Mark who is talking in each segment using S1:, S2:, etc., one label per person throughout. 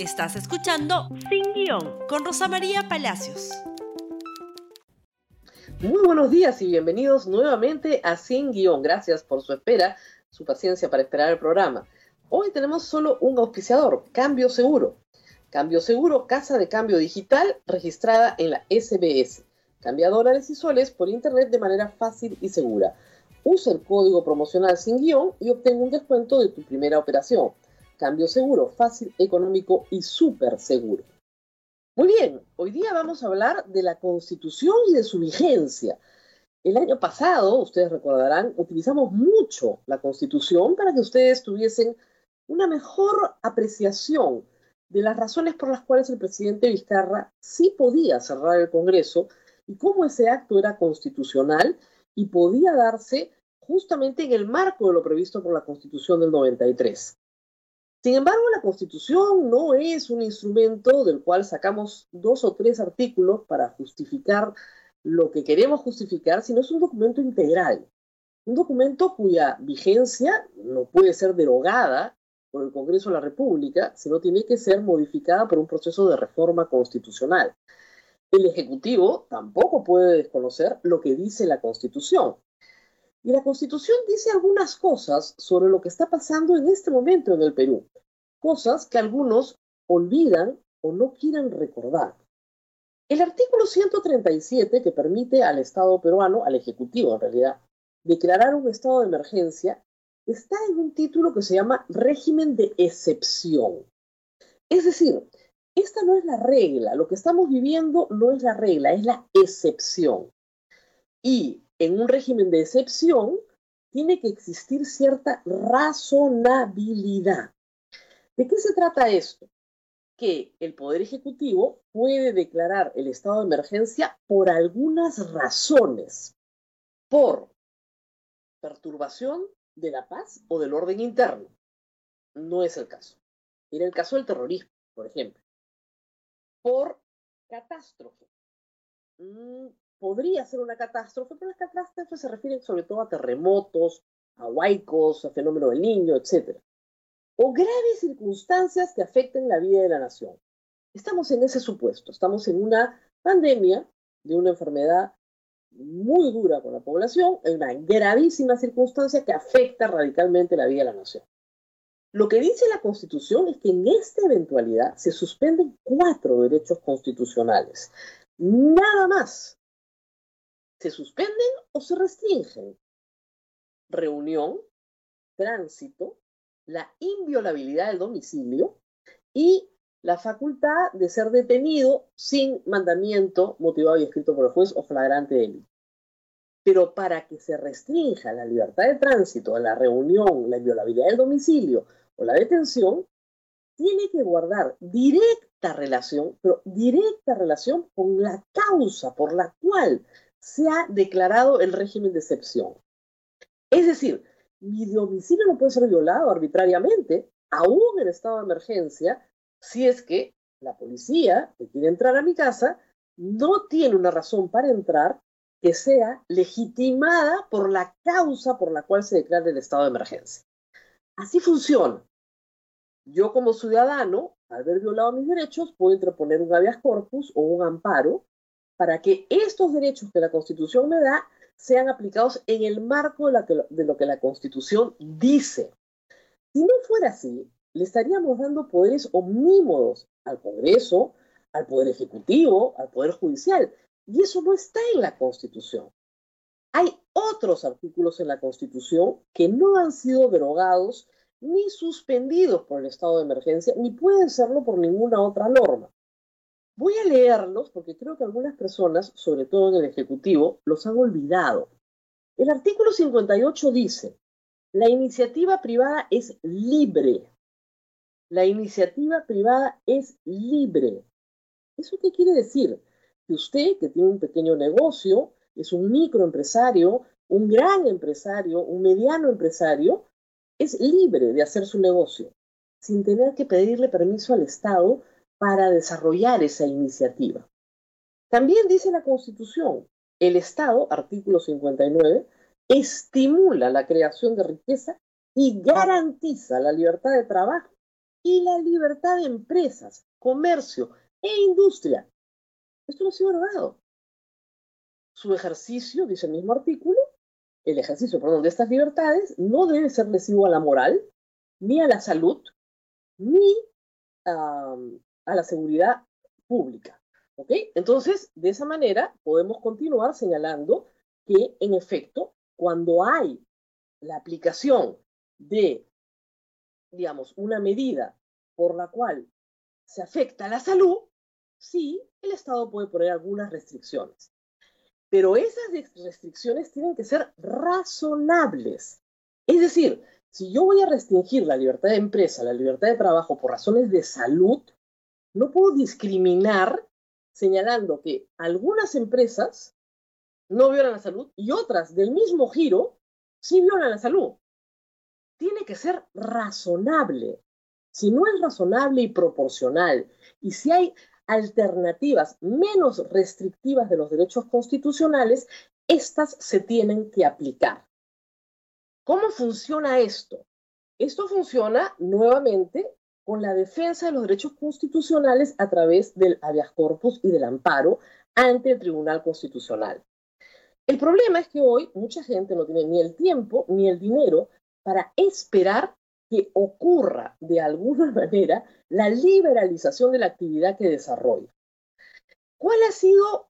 S1: Estás escuchando Sin Guión con Rosa María Palacios.
S2: Muy buenos días y bienvenidos nuevamente a Sin Guión. Gracias por su espera, su paciencia para esperar el programa. Hoy tenemos solo un auspiciador, Cambio Seguro. Cambio Seguro, casa de cambio digital registrada en la SBS. Cambia dólares y soles por internet de manera fácil y segura. Usa el código promocional sin guion y obtén un descuento de tu primera operación. Cambio seguro, fácil, económico y súper seguro. Muy bien, hoy día vamos a hablar de la Constitución y de su vigencia. El año pasado, ustedes recordarán, utilizamos mucho la Constitución para que ustedes tuviesen una mejor apreciación de las razones por las cuales el presidente Vizcarra sí podía cerrar el Congreso y cómo ese acto era constitucional y podía darse justamente en el marco de lo previsto por la Constitución del 93. Sin embargo, la Constitución no es un instrumento del cual sacamos dos o tres artículos para justificar lo que queremos justificar, sino es un documento integral, un documento cuya vigencia no puede ser derogada por el Congreso de la República, sino tiene que ser modificada por un proceso de reforma constitucional. El Ejecutivo tampoco puede desconocer lo que dice la Constitución. Y la Constitución dice algunas cosas sobre lo que está pasando en este momento en el Perú, cosas que algunos olvidan o no quieren recordar. El artículo 137 que permite al Estado peruano, al Ejecutivo en realidad, declarar un estado de emergencia, está en un título que se llama régimen de excepción. Es decir, esta no es la regla, lo que estamos viviendo no es la regla, es la excepción. Y en un régimen de excepción tiene que existir cierta razonabilidad. ¿De qué se trata esto? Que el Poder Ejecutivo puede declarar el estado de emergencia por algunas razones. Por perturbación de la paz o del orden interno. No es el caso. Era el caso del terrorismo, por ejemplo. Por catástrofe. Podría ser una catástrofe, pero las catástrofes se refieren sobre todo a terremotos, a huaicos, a fenómeno del niño, etc. O graves circunstancias que afecten la vida de la nación. Estamos en ese supuesto, estamos en una pandemia de una enfermedad muy dura con la población, en una gravísima circunstancia que afecta radicalmente la vida de la nación. Lo que dice la Constitución es que en esta eventualidad se suspenden cuatro derechos constitucionales. Nada más se suspenden o se restringen. Reunión, tránsito, la inviolabilidad del domicilio y la facultad de ser detenido sin mandamiento motivado y escrito por el juez o flagrante delito. Pero para que se restrinja la libertad de tránsito, la reunión, la inviolabilidad del domicilio o la detención, tiene que guardar directa relación, pero directa relación con la causa por la cual se ha declarado el régimen de excepción. Es decir, mi domicilio no puede ser violado arbitrariamente, aún en estado de emergencia, si es que la policía que quiere entrar a mi casa no tiene una razón para entrar que sea legitimada por la causa por la cual se declara el estado de emergencia. Así funciona. Yo como ciudadano, al haber violado mis derechos, puedo interponer un habeas corpus o un amparo para que estos derechos que la Constitución me da sean aplicados en el marco de, lo que la Constitución dice. Si no fuera así, le estaríamos dando poderes omnímodos al Congreso, al Poder Ejecutivo, al Poder Judicial. Y eso no está en la Constitución. Hay otros artículos en la Constitución que no han sido derogados ni suspendidos por el estado de emergencia, ni pueden serlo por ninguna otra norma. Voy a leerlos porque creo que algunas personas, sobre todo en el Ejecutivo, los han olvidado. El artículo 58 dice, la iniciativa privada es libre. La iniciativa privada es libre. ¿Eso qué quiere decir? Que usted, que tiene un pequeño negocio, es un microempresario, un gran empresario, un mediano empresario, es libre de hacer su negocio sin tener que pedirle permiso al Estado para desarrollar esa iniciativa. También dice la Constitución, el Estado, artículo 59, estimula la creación de riqueza y garantiza la libertad de trabajo y la libertad de empresas, comercio e industria. Esto no ha sido. Su ejercicio, dice el mismo artículo, el ejercicio, perdón, de estas libertades no debe ser lesivo a la moral, ni a la salud, ni a la seguridad pública. ¿Ok? Entonces, de esa manera podemos continuar señalando que, en efecto, cuando hay la aplicación de, digamos, una medida por la cual se afecta la salud, sí, el Estado puede poner algunas restricciones. Pero esas restricciones tienen que ser razonables. Es decir, si yo voy a restringir la libertad de empresa, la libertad de trabajo por razones de salud, no puedo discriminar señalando que algunas empresas no violan la salud y otras del mismo giro sí violan la salud. Tiene que ser razonable. Si no es razonable y proporcional, y si hay alternativas menos restrictivas de los derechos constitucionales, estas se tienen que aplicar. ¿Cómo funciona esto? Esto funciona nuevamente con la defensa de los derechos constitucionales a través del habeas corpus y del amparo ante el Tribunal Constitucional. El problema es que hoy mucha gente no tiene ni el tiempo ni el dinero para esperar que ocurra de alguna manera la liberalización de la actividad que desarrolla. ¿Cuál ha sido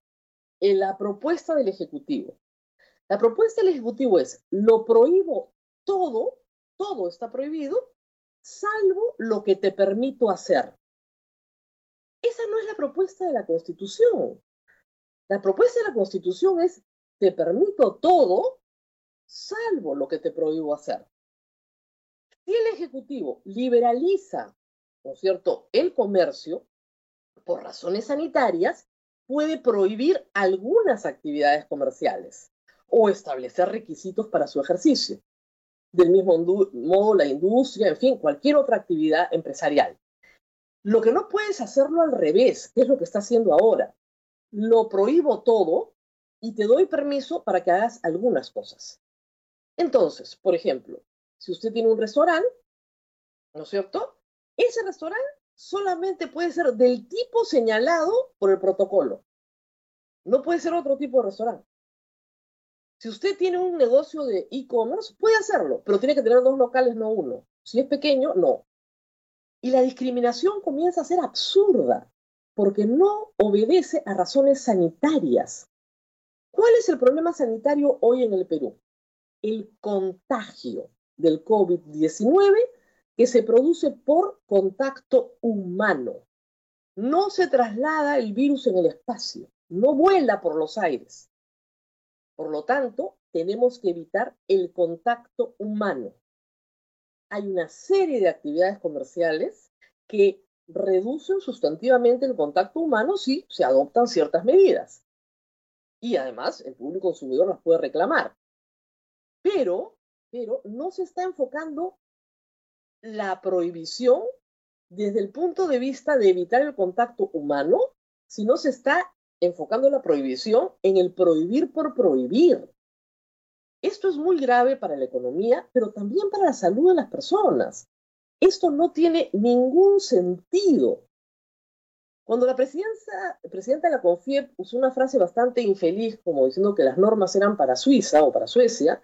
S2: eh, la propuesta del Ejecutivo? La propuesta del Ejecutivo es, lo prohíbo todo, todo está prohibido, salvo lo que te permito hacer. Esa no es la propuesta de la Constitución. La propuesta de la Constitución es, te permito todo, salvo lo que te prohíbo hacer. Si el Ejecutivo liberaliza, ¿no cierto?, el comercio por razones sanitarias, puede prohibir algunas actividades comerciales o establecer requisitos para su ejercicio. Del mismo modo, la industria, en fin, cualquier otra actividad empresarial. Lo que no puedes hacerlo al revés, que es lo que está haciendo ahora. Lo prohíbo todo y te doy permiso para que hagas algunas cosas. Entonces, por ejemplo, si usted tiene un restaurante, ¿no es cierto? Ese restaurante solamente puede ser del tipo señalado por el protocolo. No puede ser otro tipo de restaurante. Si usted tiene un negocio de e-commerce, puede hacerlo, pero tiene que tener dos locales, no uno. Si es pequeño, no. Y la discriminación comienza a ser absurda, porque no obedece a razones sanitarias. ¿Cuál es el problema sanitario hoy en el Perú? El contagio del COVID-19 que se produce por contacto humano. No se traslada el virus en el espacio, no vuela por los aires. Por lo tanto, tenemos que evitar el contacto humano. Hay una serie de actividades comerciales que reducen sustantivamente el contacto humano si se adoptan ciertas medidas. Y además, el público consumidor las puede reclamar. Pero pero no se está enfocando la prohibición desde el punto de vista de evitar el contacto humano, sino se está enfocando la prohibición en el prohibir por prohibir. Esto es muy grave para la economía, pero también para la salud de las personas. Esto no tiene ningún sentido. Cuando la presidenta, de la CONFIEP usó una frase bastante infeliz, como diciendo que las normas eran para Suiza o para Suecia,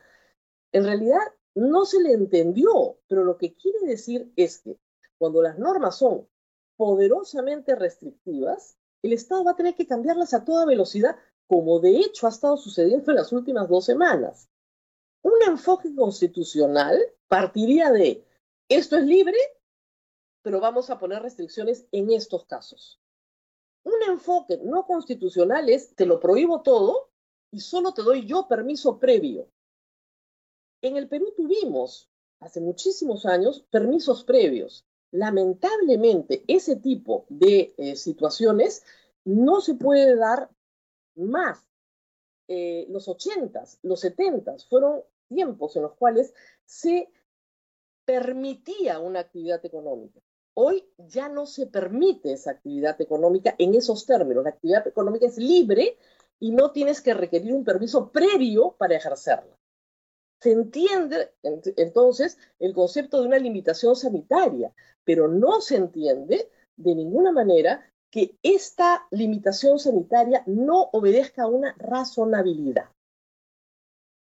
S2: en realidad no se le entendió, pero lo que quiere decir es que cuando las normas son poderosamente restrictivas, el Estado va a tener que cambiarlas a toda velocidad, como de hecho ha estado sucediendo en las últimas dos semanas. Un enfoque constitucional partiría de esto es libre, pero vamos a poner restricciones en estos casos. Un enfoque no constitucional es te lo prohíbo todo y solo te doy yo permiso previo. En el Perú tuvimos hace muchísimos años permisos previos. Lamentablemente, ese tipo de eh, situaciones no se puede dar más. Eh, los 80s, los 70s fueron tiempos en los cuales se permitía una actividad económica. Hoy ya no se permite esa actividad económica en esos términos. La actividad económica es libre y no tienes que requerir un permiso previo para ejercerla. Se entiende entonces el concepto de una limitación sanitaria, pero no se entiende de ninguna manera que esta limitación sanitaria no obedezca a una razonabilidad.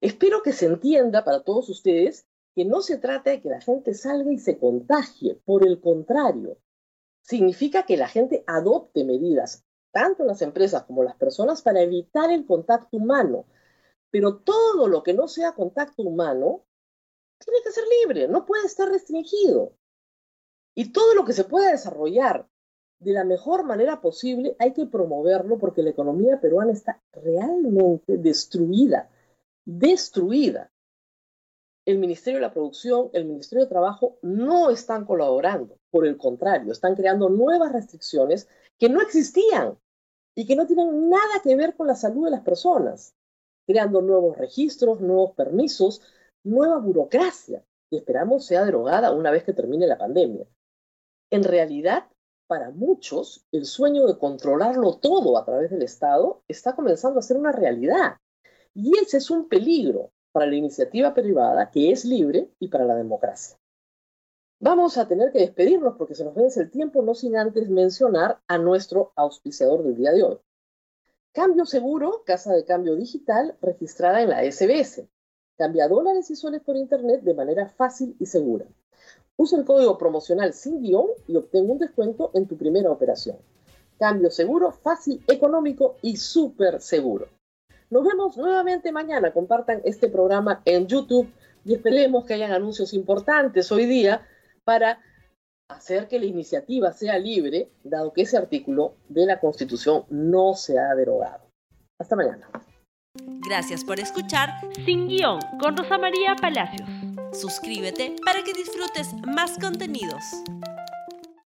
S2: Espero que se entienda para todos ustedes que no se trata de que la gente salga y se contagie, por el contrario, significa que la gente adopte medidas, tanto las empresas como las personas, para evitar el contacto humano. Pero todo lo que no sea contacto humano tiene que ser libre, no puede estar restringido. Y todo lo que se pueda desarrollar de la mejor manera posible hay que promoverlo porque la economía peruana está realmente destruida destruida. El Ministerio de la Producción, el Ministerio de Trabajo no están colaborando, por el contrario, están creando nuevas restricciones que no existían y que no tienen nada que ver con la salud de las personas, creando nuevos registros, nuevos permisos, nueva burocracia, que esperamos sea derogada una vez que termine la pandemia. En realidad, para muchos, el sueño de controlarlo todo a través del Estado está comenzando a ser una realidad. Y ese es un peligro para la iniciativa privada que es libre y para la democracia. Vamos a tener que despedirnos porque se nos vence el tiempo, no sin antes mencionar a nuestro auspiciador del día de hoy. Cambio Seguro, casa de cambio digital registrada en la SBS. Cambia dólares y soles por Internet de manera fácil y segura. Usa el código promocional sin guion y obtén un descuento en tu primera operación. Cambio seguro, fácil, económico y súper seguro. Nos vemos nuevamente mañana. Compartan este programa en YouTube y esperemos que hayan anuncios importantes hoy día para hacer que la iniciativa sea libre, dado que ese artículo de la Constitución no se ha derogado. Hasta mañana.
S1: Gracias por escuchar Sin Guión con Rosa María Palacios. Suscríbete para que disfrutes más contenidos.